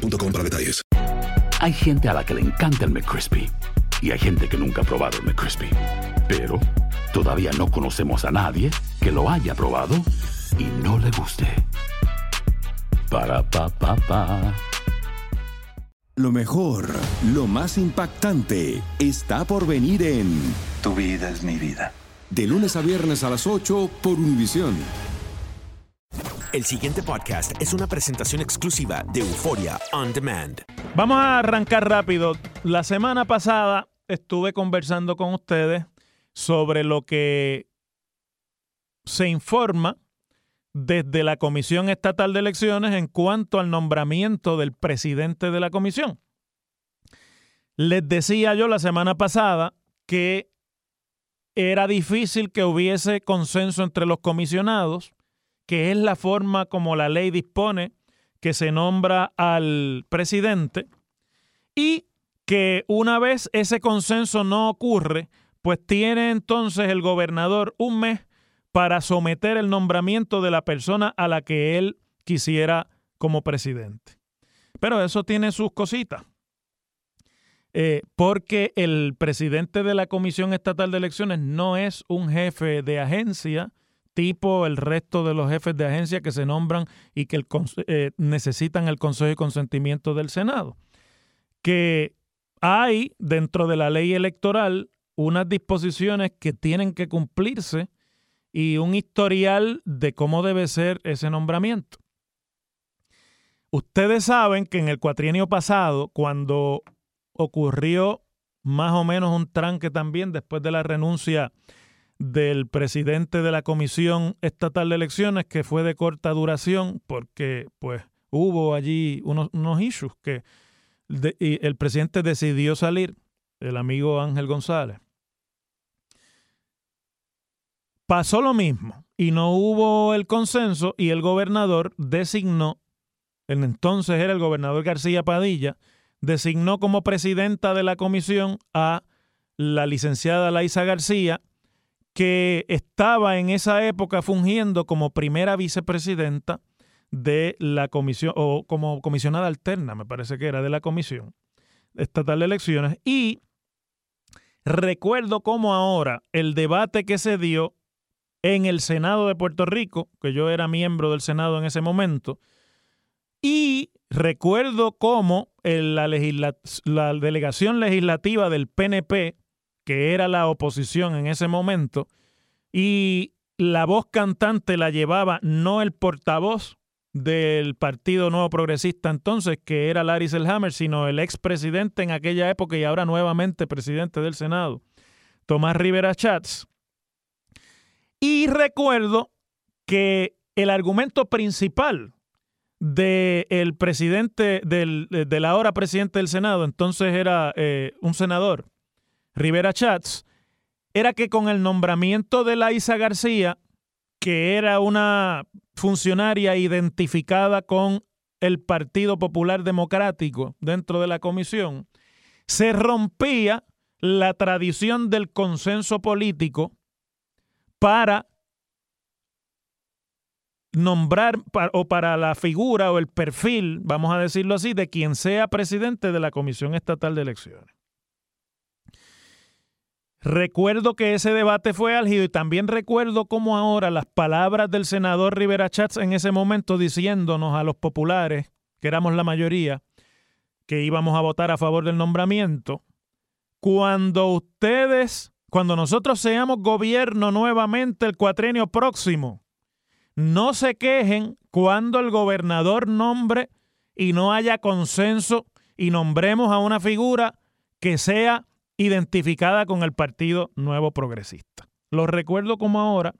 para detalles. Hay gente a la que le encanta el McCrispy y hay gente que nunca ha probado el McCrispy. Pero todavía no conocemos a nadie que lo haya probado y no le guste. Para pa pa pa. Lo mejor, lo más impactante, está por venir en Tu vida es mi vida. De lunes a viernes a las 8 por Univisión. El siguiente podcast es una presentación exclusiva de Euforia On Demand. Vamos a arrancar rápido. La semana pasada estuve conversando con ustedes sobre lo que se informa desde la Comisión Estatal de Elecciones en cuanto al nombramiento del presidente de la comisión. Les decía yo la semana pasada que era difícil que hubiese consenso entre los comisionados que es la forma como la ley dispone que se nombra al presidente y que una vez ese consenso no ocurre, pues tiene entonces el gobernador un mes para someter el nombramiento de la persona a la que él quisiera como presidente. Pero eso tiene sus cositas. Eh, porque el presidente de la Comisión Estatal de Elecciones no es un jefe de agencia, tipo el resto de los jefes de agencia que se nombran y que eh, necesitan el consejo y consentimiento del Senado. Que hay dentro de la ley electoral unas disposiciones que tienen que cumplirse y un historial de cómo debe ser ese nombramiento. Ustedes saben que en el cuatrienio pasado, cuando ocurrió más o menos un tranque también después de la renuncia del presidente de la Comisión Estatal de Elecciones, que fue de corta duración, porque pues hubo allí unos, unos issues que y el presidente decidió salir, el amigo Ángel González. Pasó lo mismo y no hubo el consenso y el gobernador designó, en entonces era el gobernador García Padilla, designó como presidenta de la comisión a la licenciada Laisa García, que estaba en esa época fungiendo como primera vicepresidenta de la comisión, o como comisionada alterna, me parece que era, de la comisión estatal de elecciones. Y recuerdo como ahora el debate que se dio en el Senado de Puerto Rico, que yo era miembro del Senado en ese momento, y recuerdo cómo la, la delegación legislativa del PNP que era la oposición en ese momento, y la voz cantante la llevaba no el portavoz del Partido Nuevo Progresista entonces, que era Larry Selhammer, sino el expresidente en aquella época y ahora nuevamente presidente del Senado, Tomás Rivera Chats. Y recuerdo que el argumento principal del presidente, del, ahora presidente del Senado, entonces era eh, un senador, Rivera Chats, era que con el nombramiento de Laisa García, que era una funcionaria identificada con el Partido Popular Democrático dentro de la comisión, se rompía la tradición del consenso político para nombrar o para la figura o el perfil, vamos a decirlo así, de quien sea presidente de la Comisión Estatal de Elecciones. Recuerdo que ese debate fue álgido y también recuerdo cómo ahora las palabras del senador Rivera Chats en ese momento diciéndonos a los populares, que éramos la mayoría, que íbamos a votar a favor del nombramiento, cuando ustedes, cuando nosotros seamos gobierno nuevamente el cuatrenio próximo, no se quejen cuando el gobernador nombre y no haya consenso y nombremos a una figura que sea identificada con el Partido Nuevo Progresista. Lo recuerdo como ahora.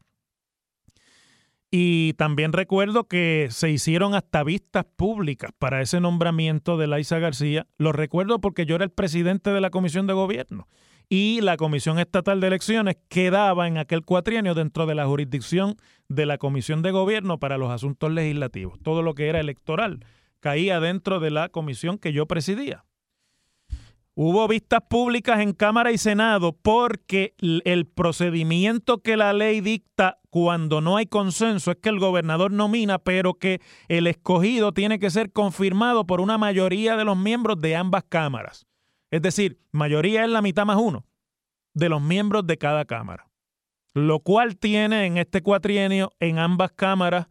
Y también recuerdo que se hicieron hasta vistas públicas para ese nombramiento de Laisa García. Lo recuerdo porque yo era el presidente de la Comisión de Gobierno y la Comisión Estatal de Elecciones quedaba en aquel cuatrienio dentro de la jurisdicción de la Comisión de Gobierno para los asuntos legislativos. Todo lo que era electoral caía dentro de la comisión que yo presidía. Hubo vistas públicas en Cámara y Senado porque el procedimiento que la ley dicta cuando no hay consenso es que el gobernador nomina, pero que el escogido tiene que ser confirmado por una mayoría de los miembros de ambas cámaras. Es decir, mayoría es la mitad más uno de los miembros de cada cámara. Lo cual tiene en este cuatrienio en ambas cámaras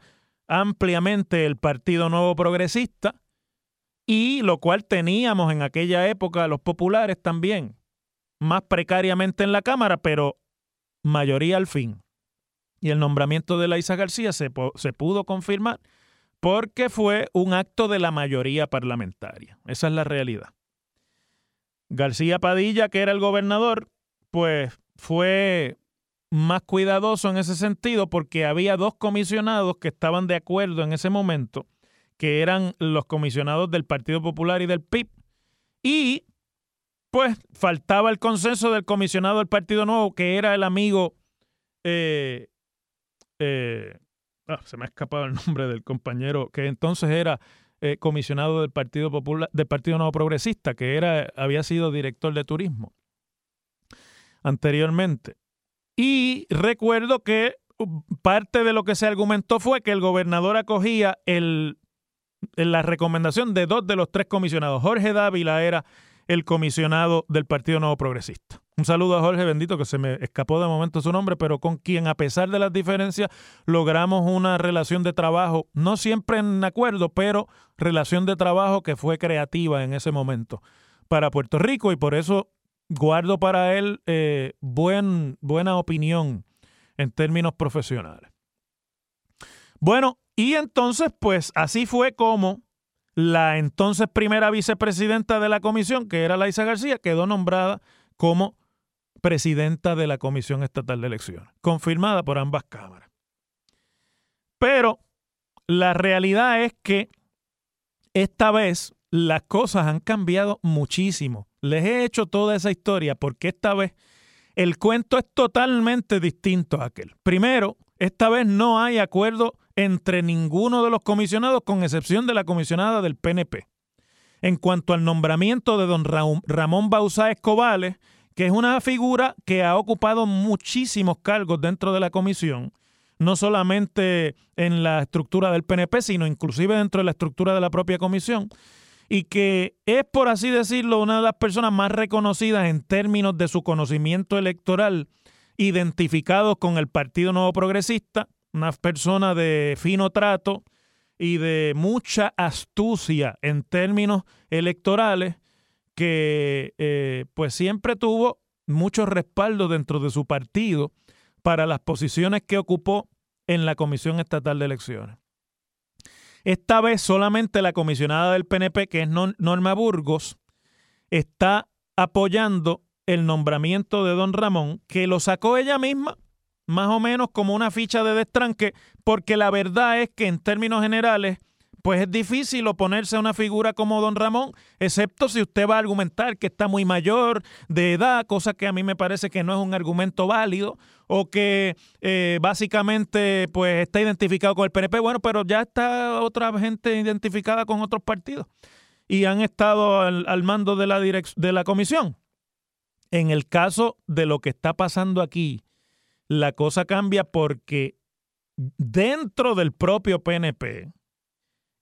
ampliamente el Partido Nuevo Progresista, y lo cual teníamos en aquella época los populares también, más precariamente en la Cámara, pero mayoría al fin. Y el nombramiento de Laisa García se, se pudo confirmar porque fue un acto de la mayoría parlamentaria. Esa es la realidad. García Padilla, que era el gobernador, pues fue más cuidadoso en ese sentido porque había dos comisionados que estaban de acuerdo en ese momento que eran los comisionados del Partido Popular y del PIB. Y pues faltaba el consenso del comisionado del Partido Nuevo, que era el amigo, eh, eh, ah, se me ha escapado el nombre del compañero, que entonces era eh, comisionado del Partido Popular, del Partido Nuevo Progresista, que era, había sido director de turismo anteriormente. Y recuerdo que uh, parte de lo que se argumentó fue que el gobernador acogía el la recomendación de dos de los tres comisionados. Jorge Dávila era el comisionado del Partido Nuevo Progresista. Un saludo a Jorge Bendito, que se me escapó de momento su nombre, pero con quien, a pesar de las diferencias, logramos una relación de trabajo, no siempre en acuerdo, pero relación de trabajo que fue creativa en ese momento para Puerto Rico y por eso guardo para él eh, buen, buena opinión en términos profesionales. Bueno, y entonces, pues así fue como la entonces primera vicepresidenta de la comisión, que era Laisa García, quedó nombrada como presidenta de la Comisión Estatal de Elecciones, confirmada por ambas cámaras. Pero la realidad es que esta vez las cosas han cambiado muchísimo. Les he hecho toda esa historia porque esta vez el cuento es totalmente distinto a aquel. Primero, esta vez no hay acuerdo entre ninguno de los comisionados, con excepción de la comisionada del PNP. En cuanto al nombramiento de don Ramón Bausá Escobales, que es una figura que ha ocupado muchísimos cargos dentro de la comisión, no solamente en la estructura del PNP, sino inclusive dentro de la estructura de la propia comisión, y que es, por así decirlo, una de las personas más reconocidas en términos de su conocimiento electoral, identificados con el Partido Nuevo Progresista, una persona de fino trato y de mucha astucia en términos electorales, que eh, pues siempre tuvo mucho respaldo dentro de su partido para las posiciones que ocupó en la Comisión Estatal de Elecciones. Esta vez solamente la comisionada del PNP, que es Norma Burgos, está apoyando el nombramiento de don Ramón, que lo sacó ella misma más o menos como una ficha de destranque, porque la verdad es que en términos generales, pues es difícil oponerse a una figura como don Ramón, excepto si usted va a argumentar que está muy mayor de edad, cosa que a mí me parece que no es un argumento válido, o que eh, básicamente pues está identificado con el PNP, bueno, pero ya está otra gente identificada con otros partidos y han estado al, mando de la, de la comisión. En el caso de lo que está pasando aquí, la cosa cambia porque dentro del propio PNP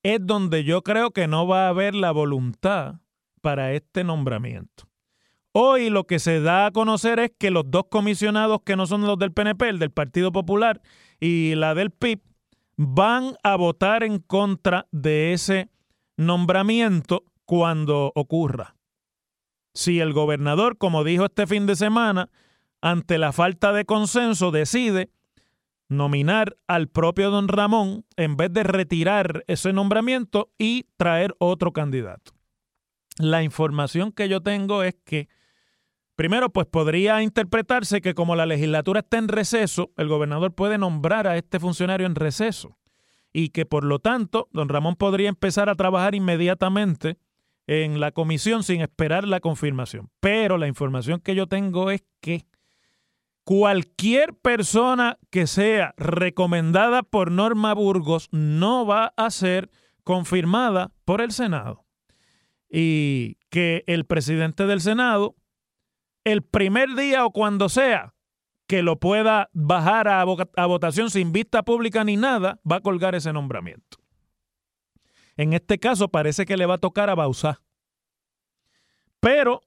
es donde yo creo que no va a haber la voluntad para este nombramiento. Hoy lo que se da a conocer es que los dos comisionados que no son los del PNP, el del Partido Popular y la del PIB, van a votar en contra de ese nombramiento cuando ocurra. Si el gobernador, como dijo este fin de semana, ante la falta de consenso, decide nominar al propio don Ramón en vez de retirar ese nombramiento y traer otro candidato. La información que yo tengo es que Primero, pues podría interpretarse que como la legislatura está en receso, el gobernador puede nombrar a este funcionario en receso y que por lo tanto don Ramón podría empezar a trabajar inmediatamente en la comisión sin esperar la confirmación. Pero la información que yo tengo es que cualquier persona que sea recomendada por Norma Burgos no va a ser confirmada por el Senado. Y que el presidente del Senado el primer día o cuando sea que lo pueda bajar a, votación sin vista pública ni nada, va a colgar ese nombramiento. En este caso parece que le va a tocar a Bausá. Pero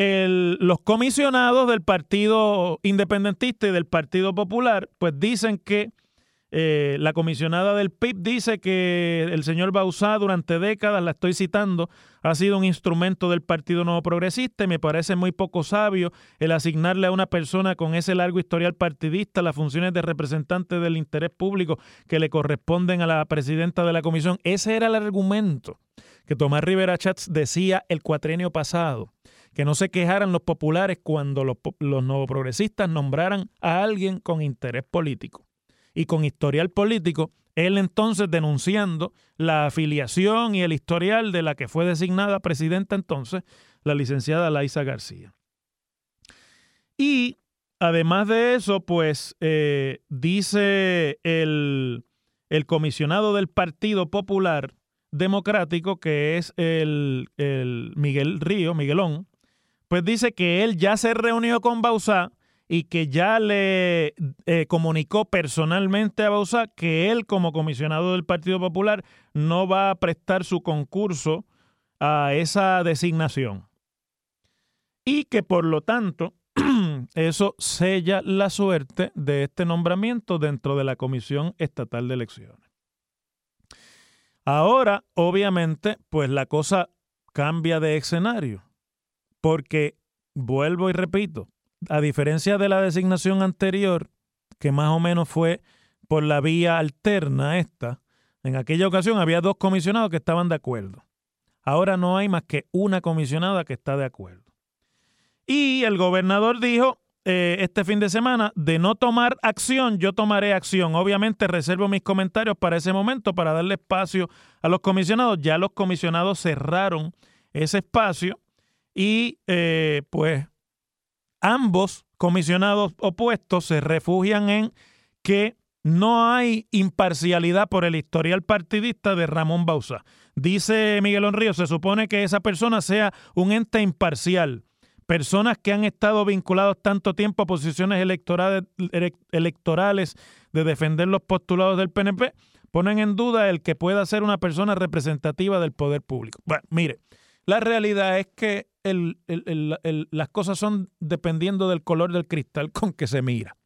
los comisionados del Partido Independentista y del Partido Popular, pues dicen que eh, la comisionada del PIB dice que el señor Bausá durante décadas, la estoy citando, ha sido un instrumento del Partido Nuevo Progresista y me parece muy poco sabio el asignarle a una persona con ese largo historial partidista las funciones de representante del interés público que le corresponden a la presidenta de la comisión. Ese era el argumento que Tomás Rivera Chats decía el cuatrenio pasado que no se quejaran los populares cuando los, los nuevos progresistas nombraran a alguien con interés político y con historial político, él entonces denunciando la afiliación y el historial de la que fue designada presidenta entonces, la licenciada Laisa García. Y además de eso, pues eh, dice el, el, comisionado del Partido Popular Democrático, que es el, el Miguel Río, Miguelón, pues dice que él ya se reunió con Bausá y que ya le eh, comunicó personalmente a Bausá que él como comisionado del Partido Popular no va a prestar su concurso a esa designación. Y que por lo tanto eso sella la suerte de este nombramiento dentro de la Comisión Estatal de Elecciones. Ahora, obviamente, pues la cosa cambia de escenario, porque vuelvo y repito, a diferencia de la designación anterior, que más o menos fue por la vía alterna esta, en aquella ocasión había dos comisionados que estaban de acuerdo. Ahora no hay más que una comisionada que está de acuerdo. Y el gobernador dijo eh, este fin de semana, de no tomar acción, yo tomaré acción. Obviamente reservo mis comentarios para ese momento, para darle espacio a los comisionados. Ya los comisionados cerraron ese espacio y eh, pues ambos comisionados opuestos se refugian en que no hay imparcialidad por el historial partidista de Ramón Bausa. Dice Miguel Ríos, se supone que esa persona sea un ente imparcial. Personas que han estado vinculados tanto tiempo a posiciones electorales, electorales de defender los postulados del PNP ponen en duda el que pueda ser una persona representativa del poder público. Bueno, mire, la realidad es que las cosas son dependiendo del color del cristal con que se mira.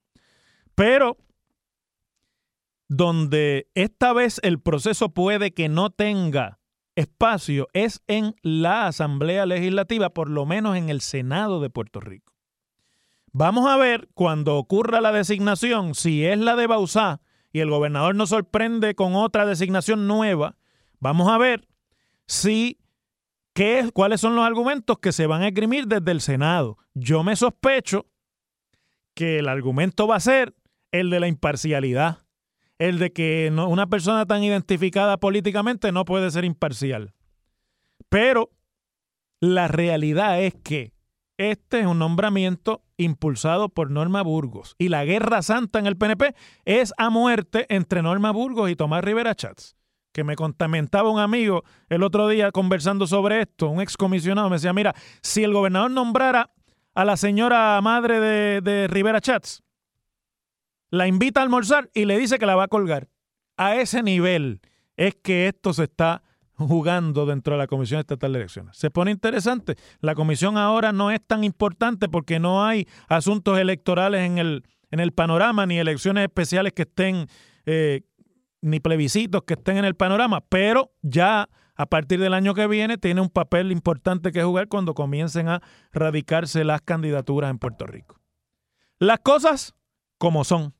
Pero donde esta vez el proceso puede que no tenga espacio es en la Asamblea Legislativa, por lo menos en el Senado de Puerto Rico. Vamos a ver cuando ocurra la designación, si es la de Bausá y el gobernador nos sorprende con otra designación nueva, vamos a ver si ¿Qué, ¿Cuáles son los argumentos que se van a esgrimir desde el Senado? Yo me sospecho que el argumento va a ser el de la imparcialidad, el de que una persona tan identificada políticamente no puede ser imparcial. Pero la realidad es que este es un nombramiento impulsado por Norma Burgos y la guerra santa en el PNP es a muerte entre Norma Burgos y Tomás Rivera Chats que me contamentaba un amigo el otro día conversando sobre esto, un excomisionado, me decía, mira, si el gobernador nombrara a la señora madre de, Rivera Chats, la invita a almorzar y le dice que la va a colgar. A ese nivel es que esto se está jugando dentro de la Comisión Estatal de Elecciones. Se pone interesante. La comisión ahora no es tan importante porque no hay asuntos electorales en el, en el panorama ni elecciones especiales que estén eh, ni plebiscitos que estén en el panorama, pero ya a partir del año que viene tiene un papel importante que jugar cuando comiencen a radicarse las candidaturas en Puerto Rico. Las cosas como son.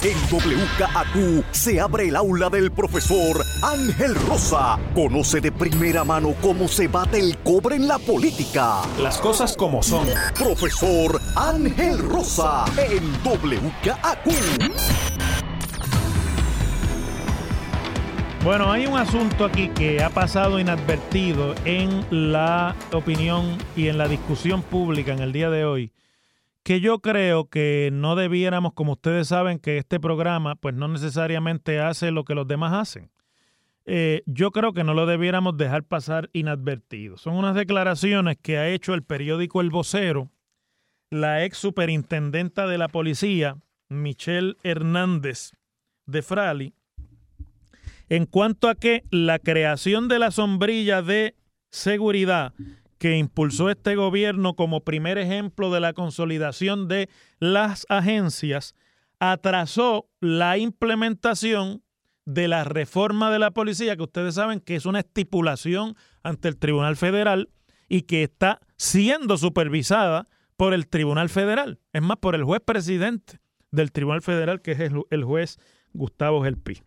En WKAQ se abre el aula del profesor Ángel Rosa. Conoce de primera mano cómo se bate el cobre en la política. Las cosas como son. Profesor Ángel Rosa en WKAQ. Bueno, hay un asunto aquí que ha pasado inadvertido en la opinión y en la discusión pública en el día de hoy, que yo creo que no debiéramos, como ustedes saben, que este programa pues no necesariamente hace lo que los demás hacen. Eh, yo creo que no lo debiéramos dejar pasar inadvertido. Son unas declaraciones que ha hecho el periódico El Vocero, la ex superintendenta de la policía, Michelle Hernández de Frali, en cuanto a que la creación de la sombrilla de seguridad que impulsó este gobierno como primer ejemplo de la consolidación de las agencias, atrasó la implementación de la reforma de la policía, que ustedes saben que es una estipulación ante el Tribunal Federal y que está siendo supervisada por el Tribunal Federal, es más, por el juez presidente del Tribunal Federal, que es el, juez Gustavo Gelpi.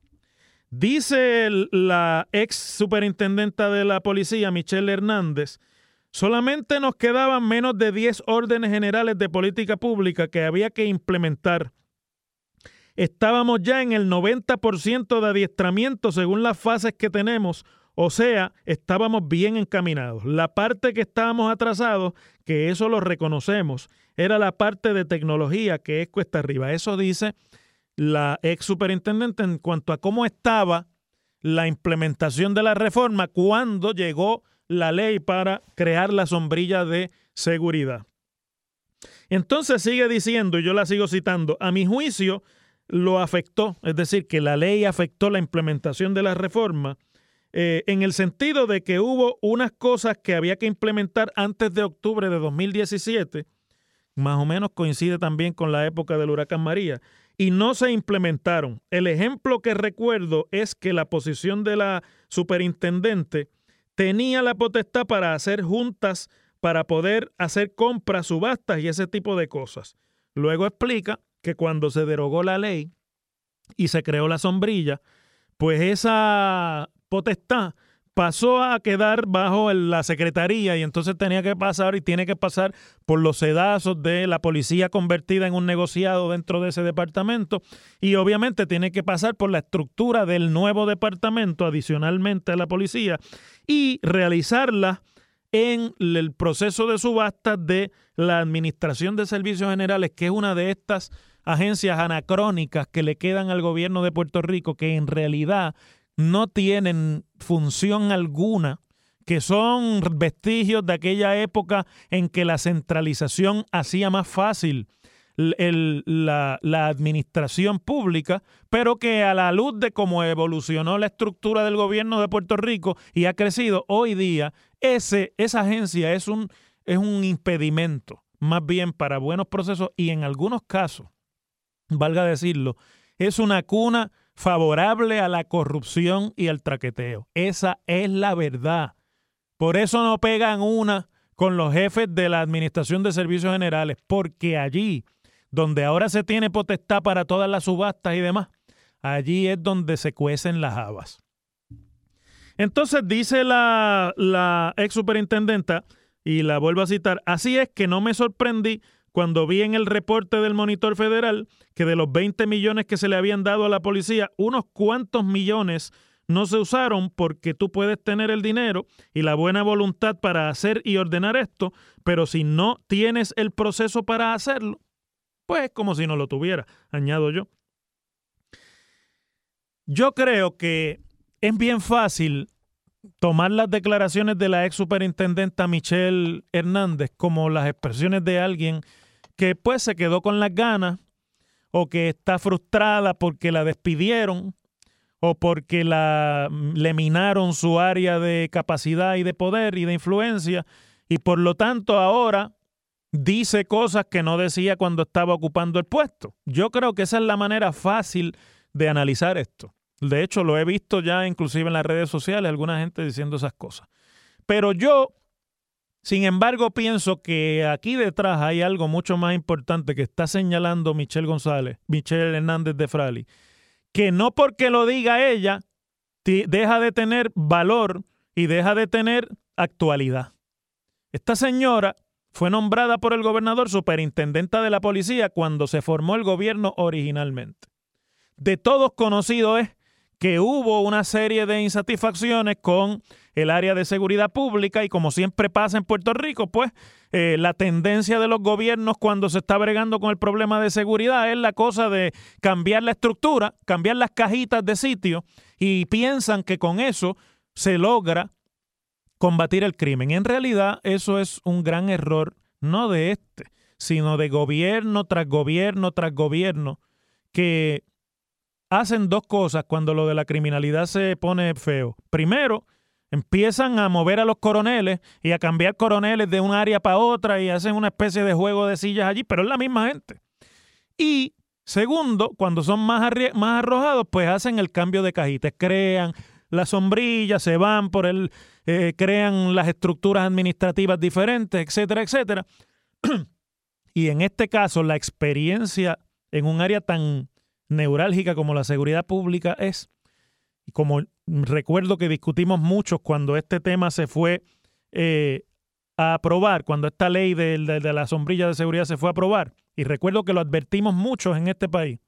Dice la ex superintendenta de la policía, Michelle Hernández, solamente nos quedaban menos de 10 órdenes generales de política pública que había que implementar. Estábamos ya en el 90% de adiestramiento según las fases que tenemos, o sea, estábamos bien encaminados. La parte que estábamos atrasados, que eso lo reconocemos, era la parte de tecnología que es cuesta arriba. Eso dice la ex superintendente en cuanto a cómo estaba la implementación de la reforma cuando llegó la ley para crear la sombrilla de seguridad. Entonces sigue diciendo, y yo la sigo citando, a mi juicio lo afectó, es decir, que la ley afectó la implementación de la reforma eh, en el sentido de que hubo unas cosas que había que implementar antes de octubre de 2017, más o menos coincide también con la época del huracán María, y no se implementaron. El ejemplo que recuerdo es que la posición de la superintendente tenía la potestad para hacer juntas, para poder hacer compras, subastas y ese tipo de cosas. Luego explica que cuando se derogó la ley y se creó la sombrilla, pues esa potestad pasó a quedar bajo la secretaría y entonces tenía que pasar y tiene que pasar por los sedazos de la policía convertida en un negociado dentro de ese departamento y obviamente tiene que pasar por la estructura del nuevo departamento adicionalmente a la policía y realizarla en el proceso de subasta de la Administración de Servicios Generales, que es una de estas agencias anacrónicas que le quedan al gobierno de Puerto Rico, que en realidad no tienen función alguna, que son vestigios de aquella época en que la centralización hacía más fácil la, la, administración pública, pero que a la luz de cómo evolucionó la estructura del gobierno de Puerto Rico y ha crecido hoy día, ese, esa agencia es un, es un impedimento, más bien para buenos procesos y en algunos casos, valga decirlo, es una cuna favorable a la corrupción y al traqueteo. Esa es la verdad. Por eso no pegan una con los jefes de la Administración de Servicios Generales, porque allí, donde ahora se tiene potestad para todas las subastas y demás, allí es donde se cuecen las habas. Entonces dice la, la ex superintendenta, y la vuelvo a citar, así es que no me sorprendí cuando vi en el reporte del monitor federal que de los 20 millones que se le habían dado a la policía, unos cuantos millones no se usaron porque tú puedes tener el dinero y la buena voluntad para hacer y ordenar esto, pero si no tienes el proceso para hacerlo, pues es como si no lo tuviera, añado yo. Yo creo que es bien fácil tomar las declaraciones de la ex superintendenta Michelle Hernández como las expresiones de alguien que pues se quedó con las ganas o que está frustrada porque la despidieron o porque la, le minaron su área de capacidad y de poder y de influencia y por lo tanto ahora dice cosas que no decía cuando estaba ocupando el puesto. Yo creo que esa es la manera fácil de analizar esto. De hecho, lo he visto ya inclusive en las redes sociales, alguna gente diciendo esas cosas. Pero yo Sin embargo, pienso que aquí detrás hay algo mucho más importante que está señalando Michelle González, Michelle Hernández de Frali, que no porque lo diga ella, deja de tener valor y deja de tener actualidad. Esta señora fue nombrada por el gobernador superintendenta de la policía cuando se formó el gobierno originalmente. De todos conocido es que hubo una serie de insatisfacciones con el área de seguridad pública y como siempre pasa en Puerto Rico, pues eh, la tendencia de los gobiernos cuando se está bregando con el problema de seguridad es la cosa de cambiar la estructura, cambiar las cajitas de sitio y piensan que con eso se logra combatir el crimen. En realidad eso es un gran error, no de este, sino de gobierno tras gobierno tras gobierno que hacen dos cosas cuando lo de la criminalidad se pone feo. Primero, empiezan a mover a los coroneles y a cambiar coroneles de un área para otra y hacen una especie de juego de sillas allí, pero es la misma gente. Y segundo, cuando son más, arrojados, pues hacen el cambio de cajitas, crean la sombrilla, se van por el, eh, crean las estructuras administrativas diferentes, etcétera, etcétera. y en este caso, la experiencia en un área tan neurálgica como la seguridad pública es, y como recuerdo que discutimos mucho cuando este tema se fue eh, a aprobar, cuando esta ley de, de, la sombrilla de seguridad se fue a aprobar, y recuerdo que lo advertimos muchos en este país.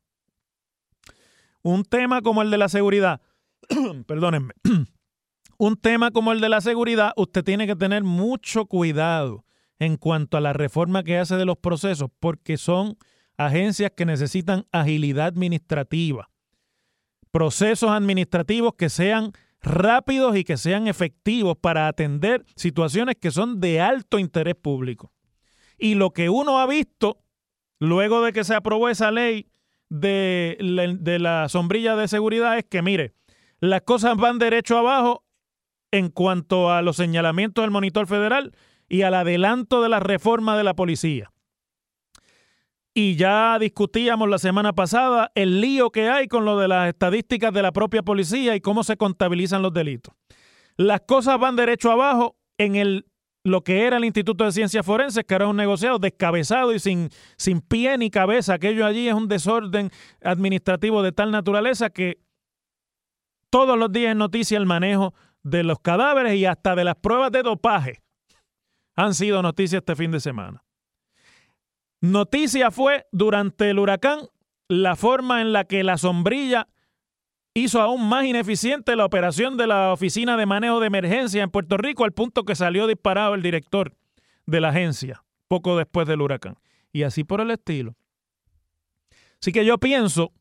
Un tema como el de la seguridad, perdónenme, un tema como el de la seguridad, usted tiene que tener mucho cuidado en cuanto a la reforma que hace de los procesos, porque son agencias que necesitan agilidad administrativa, procesos administrativos que sean rápidos y que sean efectivos para atender situaciones que son de alto interés público. Y lo que uno ha visto luego de que se aprobó esa ley de, la sombrilla de seguridad es que, mire, las cosas van derecho abajo en cuanto a los señalamientos del monitor federal y al adelanto de la reforma de la policía. Y ya discutíamos la semana pasada el lío que hay con lo de las estadísticas de la propia policía y cómo se contabilizan los delitos. Las cosas van derecho abajo en el lo que era el Instituto de Ciencias Forenses, que era un negociado descabezado y sin, sin pie ni cabeza. Aquello allí es un desorden administrativo de tal naturaleza que todos los días es noticia el manejo de los cadáveres y hasta de las pruebas de dopaje han sido noticias este fin de semana. Noticia fue durante el huracán la forma en la que la sombrilla hizo aún más ineficiente la operación de la Oficina de Manejo de Emergencia en Puerto Rico al punto que salió disparado el director de la agencia poco después del huracán. Y así por el estilo. Así que yo pienso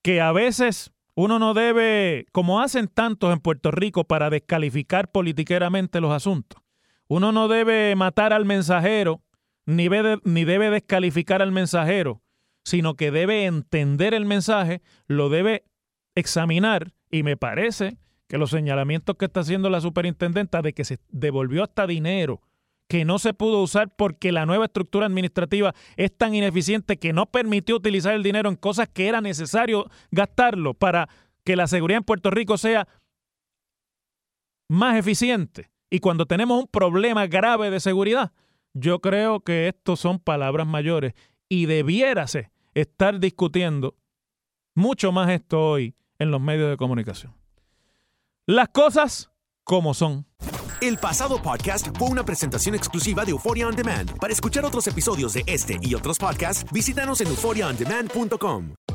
que a veces uno no debe, como hacen tantos en Puerto Rico para descalificar politiqueramente los asuntos, uno no debe matar al mensajero ni debe, ni debe descalificar al mensajero, sino que debe entender el mensaje, lo debe examinar y me parece que los señalamientos que está haciendo la superintendenta de que se devolvió hasta dinero que no se pudo usar porque la nueva estructura administrativa es tan ineficiente que no permitió utilizar el dinero en cosas que era necesario gastarlo para que la seguridad en Puerto Rico sea más eficiente. Y cuando tenemos un problema grave de seguridad, yo creo que estos son palabras mayores y debiérase estar discutiendo mucho más esto hoy en los medios de comunicación. Las cosas como son. El pasado podcast fue una presentación exclusiva de Euphoria On Demand. Para escuchar otros episodios de este y otros podcasts, visítanos en euphoriaondemand.com.